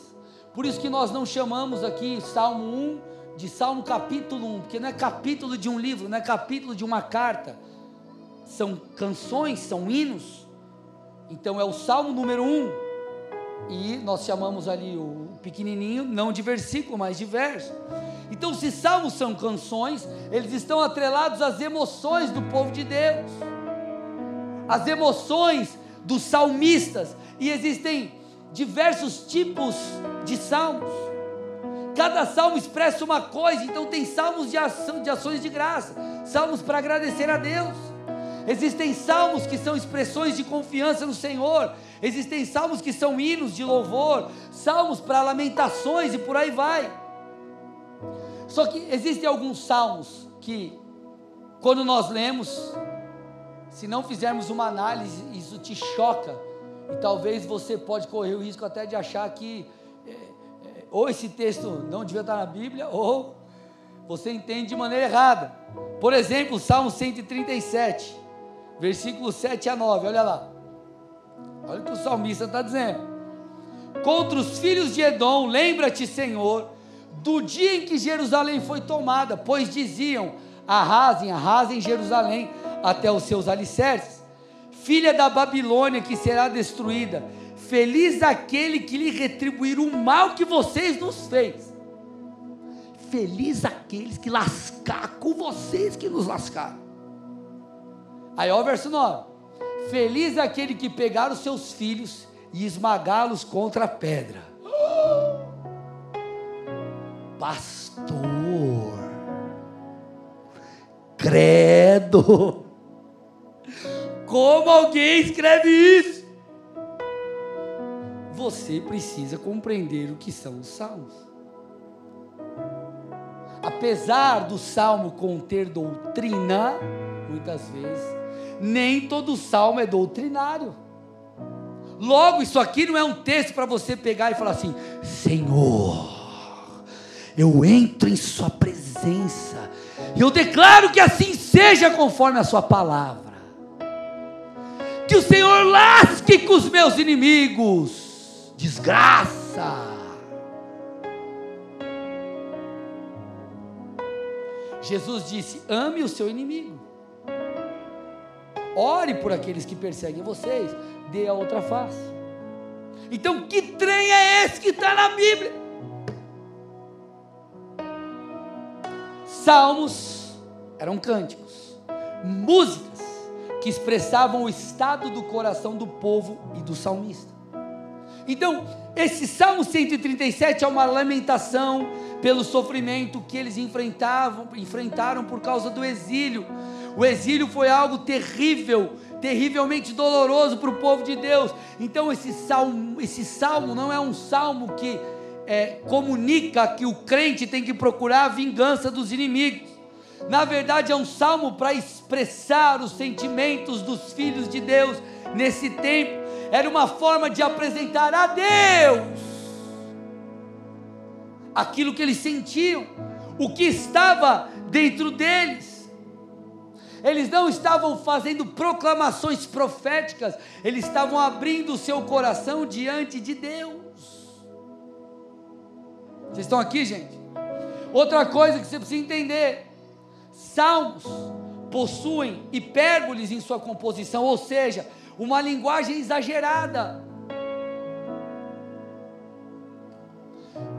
Por isso que nós não chamamos aqui Salmo 1 de Salmo capítulo 1, porque não é capítulo de um livro, não é capítulo de uma carta. São canções, são hinos. Então é o Salmo número 1. E nós chamamos ali o pequenininho, não de versículo, mas de verso. Então, se salmos são canções, eles estão atrelados às emoções do povo de Deus as emoções dos salmistas, e existem diversos tipos de salmos. Cada salmo expressa uma coisa, então tem salmos de, ação, de ações de graça, salmos para agradecer a Deus. Existem salmos que são expressões de confiança no Senhor, existem salmos que são hinos de louvor, salmos para lamentações e por aí vai. Só que existem alguns salmos que, quando nós lemos, se não fizermos uma análise, isso te choca. E talvez você pode correr o risco até de achar que é, é, ou esse texto não devia estar na Bíblia, ou você entende de maneira errada. Por exemplo, Salmo 137, versículos 7 a 9, olha lá. Olha o que o salmista está dizendo. Contra os filhos de Edom, lembra-te, Senhor, do dia em que Jerusalém foi tomada, pois diziam: arrasem, arrasem Jerusalém até os seus alicerces. filha da Babilônia que será destruída. Feliz aquele que lhe retribuir o mal que vocês nos fez. Feliz aqueles que lascar com vocês que nos lascaram. Aí ó o verso 9. Feliz aquele que pegar os seus filhos e esmagá-los contra a pedra. Pastor, credo, como alguém escreve isso? Você precisa compreender o que são os salmos. Apesar do salmo conter doutrina, muitas vezes, nem todo salmo é doutrinário. Logo, isso aqui não é um texto para você pegar e falar assim: Senhor, eu entro em Sua presença, e eu declaro que assim seja conforme a Sua palavra. Que o Senhor lasque com os meus inimigos, desgraça. Jesus disse: ame o seu inimigo. Ore por aqueles que perseguem vocês dê a outra face. Então, que trem é esse que está na Bíblia? Salmos eram cânticos, músicas que expressavam o estado do coração do povo e do salmista. Então, esse Salmo 137 é uma lamentação pelo sofrimento que eles enfrentavam, enfrentaram por causa do exílio. O exílio foi algo terrível terrivelmente doloroso para o povo de Deus. Então, esse salmo, esse salmo não é um salmo que é, comunica que o crente tem que procurar a vingança dos inimigos. Na verdade, é um salmo para expressar os sentimentos dos filhos de Deus nesse tempo. Era uma forma de apresentar a Deus aquilo que eles sentiam, o que estava dentro deles eles não estavam fazendo proclamações proféticas, eles estavam abrindo o seu coração diante de Deus. Vocês estão aqui, gente? Outra coisa que você precisa entender: salmos possuem hipérboles em sua composição, ou seja, uma linguagem exagerada.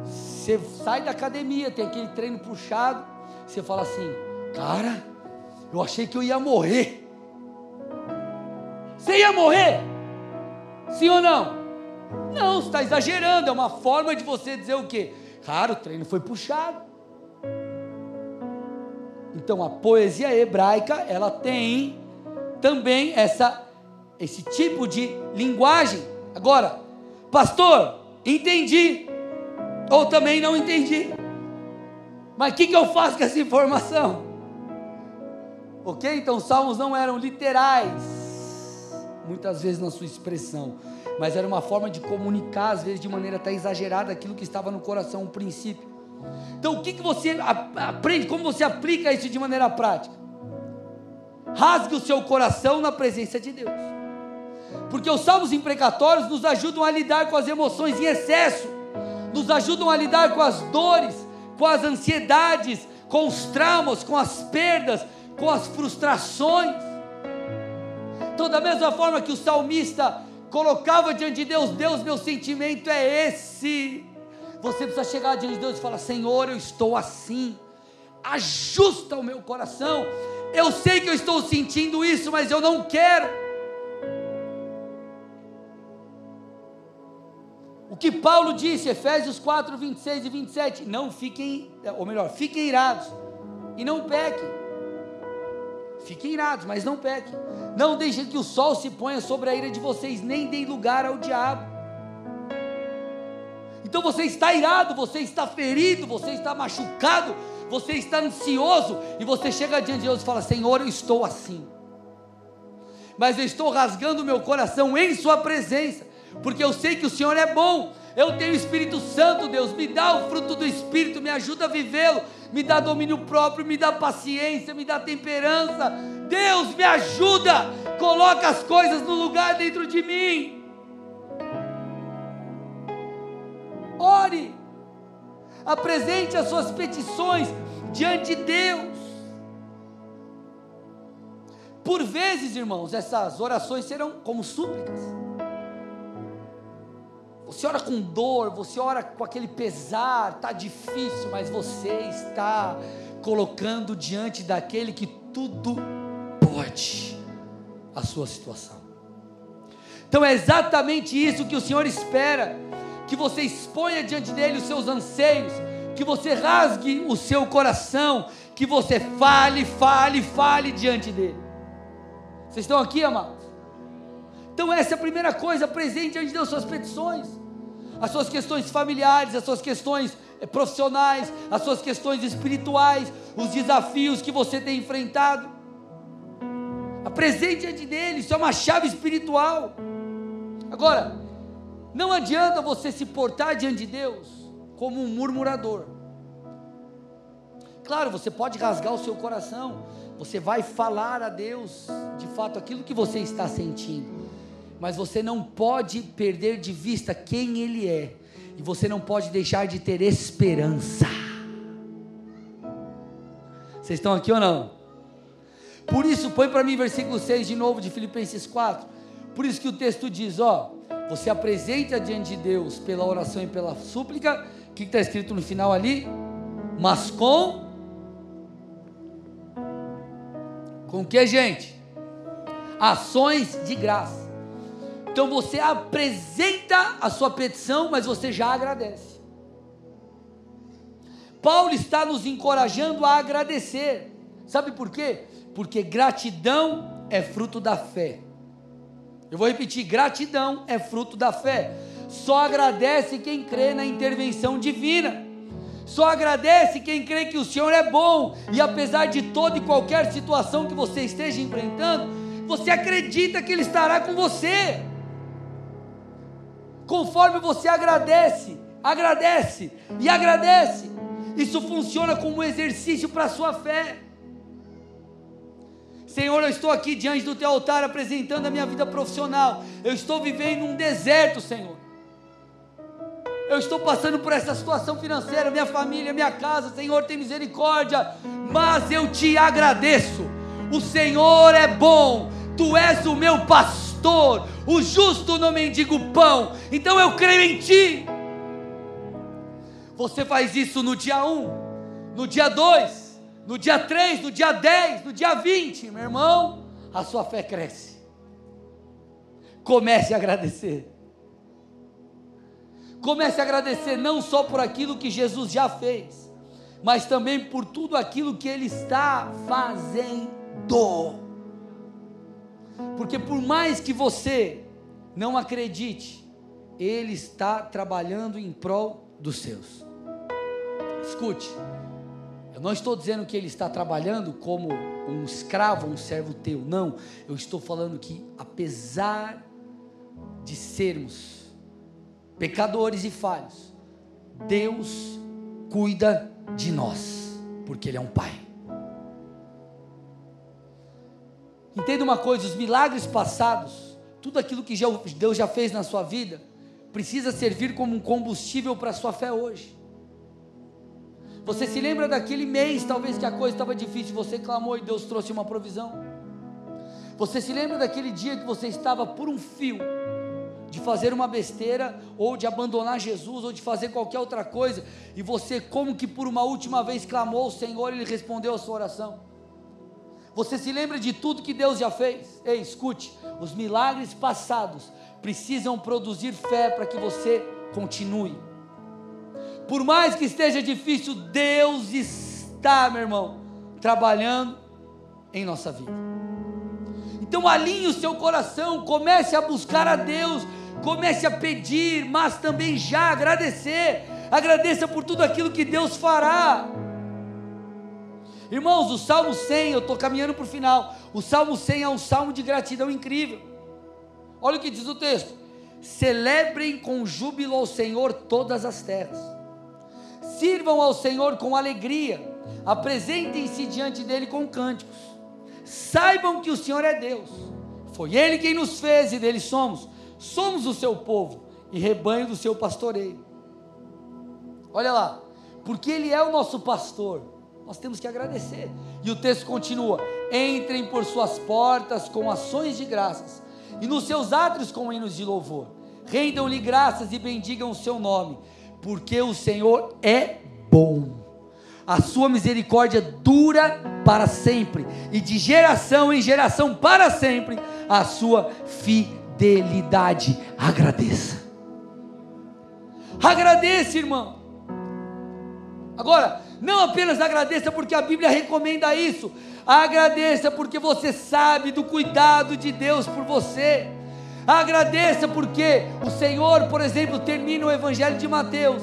Você sai da academia, tem aquele treino puxado, você fala assim, cara, eu achei que eu ia morrer. Você ia morrer? Sim ou não? Não, você está exagerando. É uma forma de você dizer o quê? Cara, o treino foi puxado. Então a poesia hebraica, ela tem também essa, esse tipo de linguagem. Agora, pastor, entendi. Ou também não entendi. Mas o que, que eu faço com essa informação? Ok? Então, os salmos não eram literais, muitas vezes na sua expressão, mas era uma forma de comunicar, às vezes de maneira até exagerada, aquilo que estava no coração, o princípio. Então, o que, que você aprende, como você aplica isso de maneira prática? Rasgue o seu coração na presença de Deus, porque os salmos imprecatórios nos ajudam a lidar com as emoções em excesso, nos ajudam a lidar com as dores, com as ansiedades, com os traumas, com as perdas, com as frustrações. Então, da mesma forma que o salmista colocava diante de Deus, Deus, meu sentimento é esse. Você precisa chegar diante de Deus e falar: Senhor, eu estou assim, ajusta o meu coração. Eu sei que eu estou sentindo isso, mas eu não quero. O que Paulo disse, Efésios 4, 26 e 27, não fiquem, ou melhor, fiquem irados e não pequem. Fiquem irados, mas não pequem. Não deixem que o sol se ponha sobre a ira de vocês, nem deem lugar ao diabo. Então você está irado, você está ferido, você está machucado, você está ansioso, e você chega diante de Deus e fala: Senhor, eu estou assim, mas eu estou rasgando meu coração em Sua presença, porque eu sei que o Senhor é bom, eu tenho o Espírito Santo, Deus, me dá o fruto do Espírito, me ajuda a vivê-lo, me dá domínio próprio, me dá paciência, me dá temperança. Deus, me ajuda, coloca as coisas no lugar dentro de mim. Ore, apresente as suas petições diante de Deus. Por vezes, irmãos, essas orações serão como súplicas. Você ora com dor, você ora com aquele pesar, está difícil, mas você está colocando diante daquele que tudo pode a sua situação. Então é exatamente isso que o Senhor espera: que você exponha diante dele os seus anseios, que você rasgue o seu coração, que você fale, fale, fale diante dele. Vocês estão aqui, amados? Então, essa é a primeira coisa: apresente diante de Deus suas petições, as suas questões familiares, as suas questões eh, profissionais, as suas questões espirituais, os desafios que você tem enfrentado. Apresente diante dele, isso é uma chave espiritual. Agora, não adianta você se portar diante de Deus como um murmurador. Claro, você pode rasgar o seu coração, você vai falar a Deus de fato aquilo que você está sentindo, mas você não pode perder de vista quem Ele é, e você não pode deixar de ter esperança. Vocês estão aqui ou não? Por isso, põe para mim versículo 6 de novo de Filipenses 4. Por isso que o texto diz: ó, você apresenta diante de Deus pela oração e pela súplica, o que está escrito no final ali? Mas com. Com que, gente? Ações de graça. Então você apresenta a sua petição, mas você já agradece. Paulo está nos encorajando a agradecer. Sabe por quê? Porque gratidão é fruto da fé. Eu vou repetir: gratidão é fruto da fé. Só agradece quem crê na intervenção divina. Só agradece quem crê que o Senhor é bom e apesar de toda e qualquer situação que você esteja enfrentando, você acredita que Ele estará com você. Conforme você agradece, agradece e agradece, isso funciona como um exercício para a sua fé. Senhor, eu estou aqui diante do teu altar apresentando a minha vida profissional. Eu estou vivendo um deserto, Senhor. Eu estou passando por essa situação financeira, minha família, minha casa. Senhor, tem misericórdia. Mas eu te agradeço. O Senhor é bom. Tu és o meu pastor. O justo não mendiga o pão. Então eu creio em ti. Você faz isso no dia 1, um, no dia 2 no dia 3, no dia 10, no dia 20, meu irmão, a sua fé cresce. Comece a agradecer. Comece a agradecer não só por aquilo que Jesus já fez, mas também por tudo aquilo que Ele está fazendo. Porque por mais que você não acredite, Ele está trabalhando em prol dos seus. Escute, eu não estou dizendo que ele está trabalhando como um escravo, um servo teu. Não. Eu estou falando que, apesar de sermos pecadores e falhos, Deus cuida de nós, porque Ele é um Pai. Entenda uma coisa: os milagres passados, tudo aquilo que Deus já fez na sua vida, precisa servir como um combustível para a sua fé hoje. Você se lembra daquele mês, talvez que a coisa estava difícil, você clamou e Deus trouxe uma provisão? Você se lembra daquele dia que você estava por um fio de fazer uma besteira, ou de abandonar Jesus, ou de fazer qualquer outra coisa, e você, como que por uma última vez, clamou ao Senhor e Ele respondeu a sua oração? Você se lembra de tudo que Deus já fez? Ei, escute: os milagres passados precisam produzir fé para que você continue. Por mais que esteja difícil, Deus está, meu irmão, trabalhando em nossa vida. Então alinhe o seu coração, comece a buscar a Deus, comece a pedir, mas também já agradecer. Agradeça por tudo aquilo que Deus fará. Irmãos, o Salmo 100, eu estou caminhando para o final. O Salmo 100 é um salmo de gratidão incrível. Olha o que diz o texto: celebrem com júbilo ao Senhor todas as terras Sirvam ao Senhor com alegria, apresentem-se diante dele com cânticos. Saibam que o Senhor é Deus. Foi Ele quem nos fez e dele somos. Somos o seu povo e rebanho do seu pastoreio. Olha lá, porque Ele é o nosso pastor, nós temos que agradecer. E o texto continua: Entrem por suas portas com ações de graças, e nos seus átrios com hinos de louvor. Rendam-lhe graças e bendigam o seu nome, porque o Senhor é bom. A sua misericórdia dura para sempre, e de geração em geração para sempre, a sua fidelidade. Agradeça. Agradeça, irmão. Agora, não apenas agradeça porque a Bíblia recomenda isso, agradeça porque você sabe do cuidado de Deus por você. Agradeça porque o Senhor, por exemplo, termina o Evangelho de Mateus.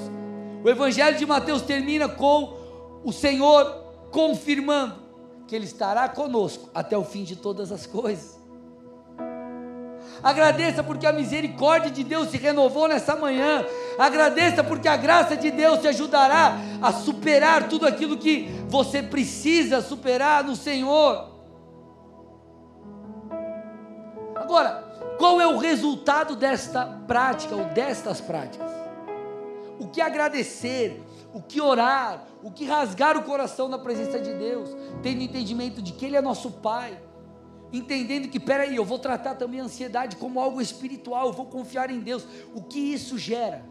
O Evangelho de Mateus termina com o Senhor confirmando que Ele estará conosco até o fim de todas as coisas. Agradeça porque a misericórdia de Deus se renovou nessa manhã. Agradeça porque a graça de Deus te ajudará a superar tudo aquilo que você precisa superar no Senhor. Agora, qual é o resultado desta prática ou destas práticas? O que agradecer, o que orar, o que rasgar o coração na presença de Deus, tendo entendimento de que Ele é nosso Pai entendendo que, peraí, eu vou tratar também a ansiedade como algo espiritual, eu vou confiar em Deus. O que isso gera?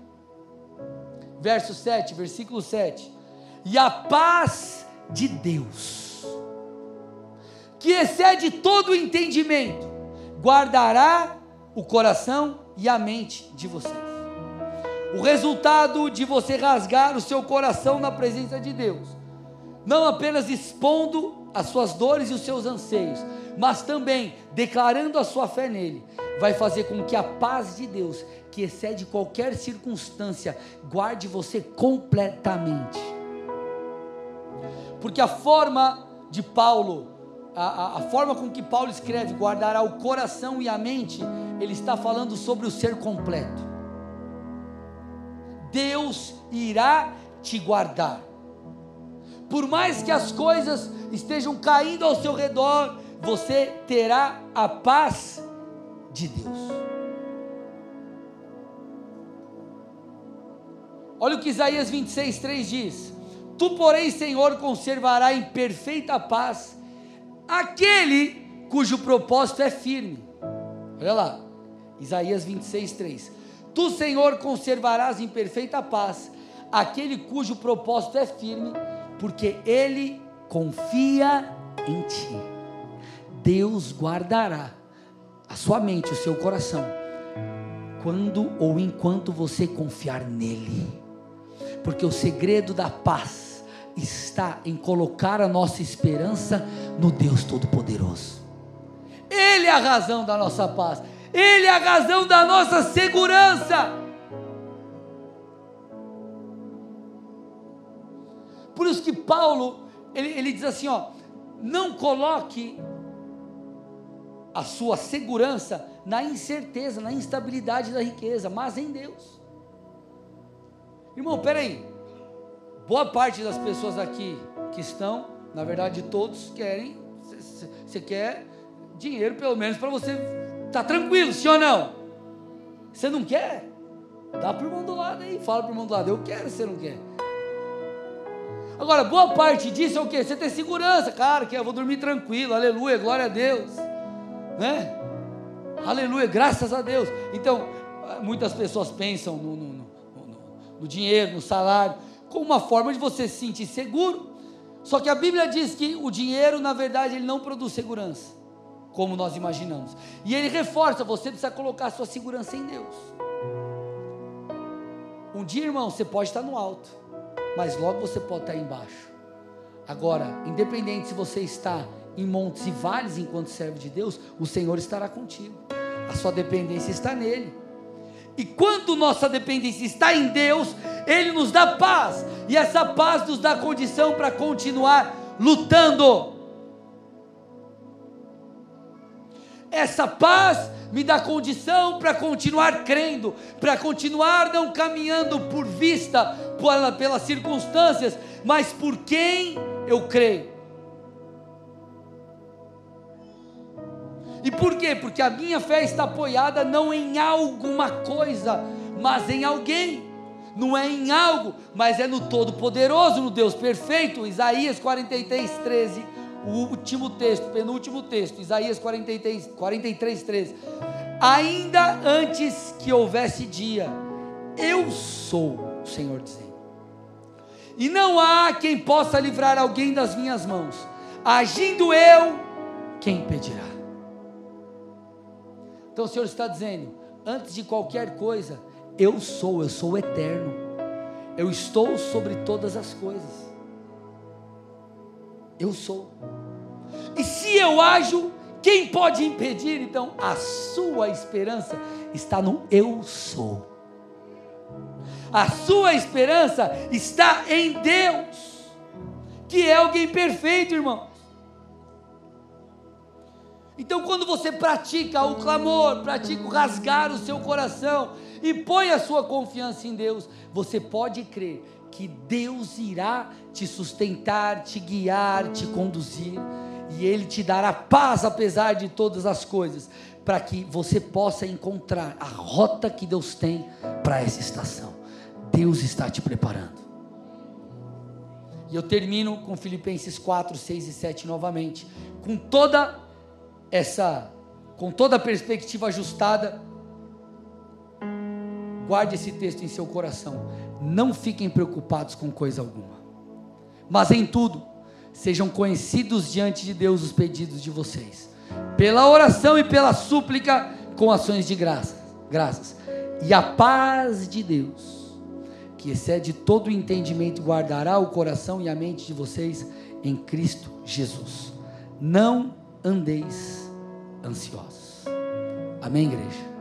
Verso 7, versículo 7. E a paz de Deus, que excede todo o entendimento, guardará o coração e a mente de vocês. O resultado de você rasgar o seu coração na presença de Deus, não apenas expondo as suas dores e os seus anseios, mas também declarando a sua fé nele, vai fazer com que a paz de Deus, que excede qualquer circunstância, guarde você completamente. Porque a forma de Paulo, a, a, a forma com que Paulo escreve, guardará o coração e a mente, ele está falando sobre o ser completo. Deus irá te guardar. Por mais que as coisas estejam caindo ao seu redor, você terá a paz de Deus. Olha o que Isaías 26, 3 diz: Tu, porém, Senhor, conservará em perfeita paz aquele cujo propósito é firme. Olha lá, Isaías 26, 3. Tu, Senhor, conservarás em perfeita paz aquele cujo propósito é firme, porque ele confia em ti. Deus guardará a sua mente, o seu coração, quando ou enquanto você confiar nele. Porque o segredo da paz está em colocar a nossa esperança no Deus Todo-Poderoso. Ele é a razão da nossa paz, ele é a razão da nossa segurança. Por isso que Paulo, ele, ele diz assim: ó, não coloque a sua segurança na incerteza, na instabilidade da riqueza, mas em Deus. Irmão, peraí. Boa parte das pessoas aqui que estão, na verdade todos querem, você quer dinheiro pelo menos para você estar tá tranquilo, sim ou não? Você não quer? Dá para o irmão do lado aí, fala para o irmão do lado, eu quero, você não quer. Agora, boa parte disso é o que? Você tem segurança, cara, que eu vou dormir tranquilo, aleluia, glória a Deus né? Aleluia, graças a Deus. Então, muitas pessoas pensam no, no, no, no, dinheiro, no salário, como uma forma de você se sentir seguro. Só que a Bíblia diz que o dinheiro, na verdade, ele não produz segurança, como nós imaginamos. E ele reforça: você precisa colocar a sua segurança em Deus. Um dia, irmão, você pode estar no alto, mas logo você pode estar embaixo. Agora, independente se você está em montes e vales enquanto servo de Deus, o Senhor estará contigo. A sua dependência está nele. E quando nossa dependência está em Deus, Ele nos dá paz. E essa paz nos dá condição para continuar lutando. Essa paz me dá condição para continuar crendo, para continuar não caminhando por vista, pelas circunstâncias, mas por quem eu creio. E por quê? Porque a minha fé está apoiada não em alguma coisa, mas em alguém. Não é em algo, mas é no Todo-Poderoso, no Deus perfeito. Isaías 43, 13. o último texto, penúltimo texto, Isaías 43, 43 13. Ainda antes que houvesse dia, eu sou o Senhor dizendo. E não há quem possa livrar alguém das minhas mãos. Agindo eu, quem impedirá? Então o Senhor está dizendo: antes de qualquer coisa, eu sou, eu sou eterno. Eu estou sobre todas as coisas. Eu sou. E se eu ajo, quem pode impedir? Então, a sua esperança está no eu sou. A sua esperança está em Deus, que é alguém perfeito, irmão. Então, quando você pratica o clamor, pratica o rasgar o seu coração e põe a sua confiança em Deus, você pode crer que Deus irá te sustentar, te guiar, te conduzir e Ele te dará paz apesar de todas as coisas, para que você possa encontrar a rota que Deus tem para essa estação. Deus está te preparando. E eu termino com Filipenses 4, 6 e 7 novamente, com toda essa, com toda a perspectiva ajustada. Guarde esse texto em seu coração. Não fiquem preocupados com coisa alguma, mas em tudo, sejam conhecidos diante de Deus os pedidos de vocês, pela oração e pela súplica, com ações de graças, graças. E a paz de Deus que excede todo o entendimento, guardará o coração e a mente de vocês em Cristo Jesus. Não andeis ansiosos. Amém, igreja?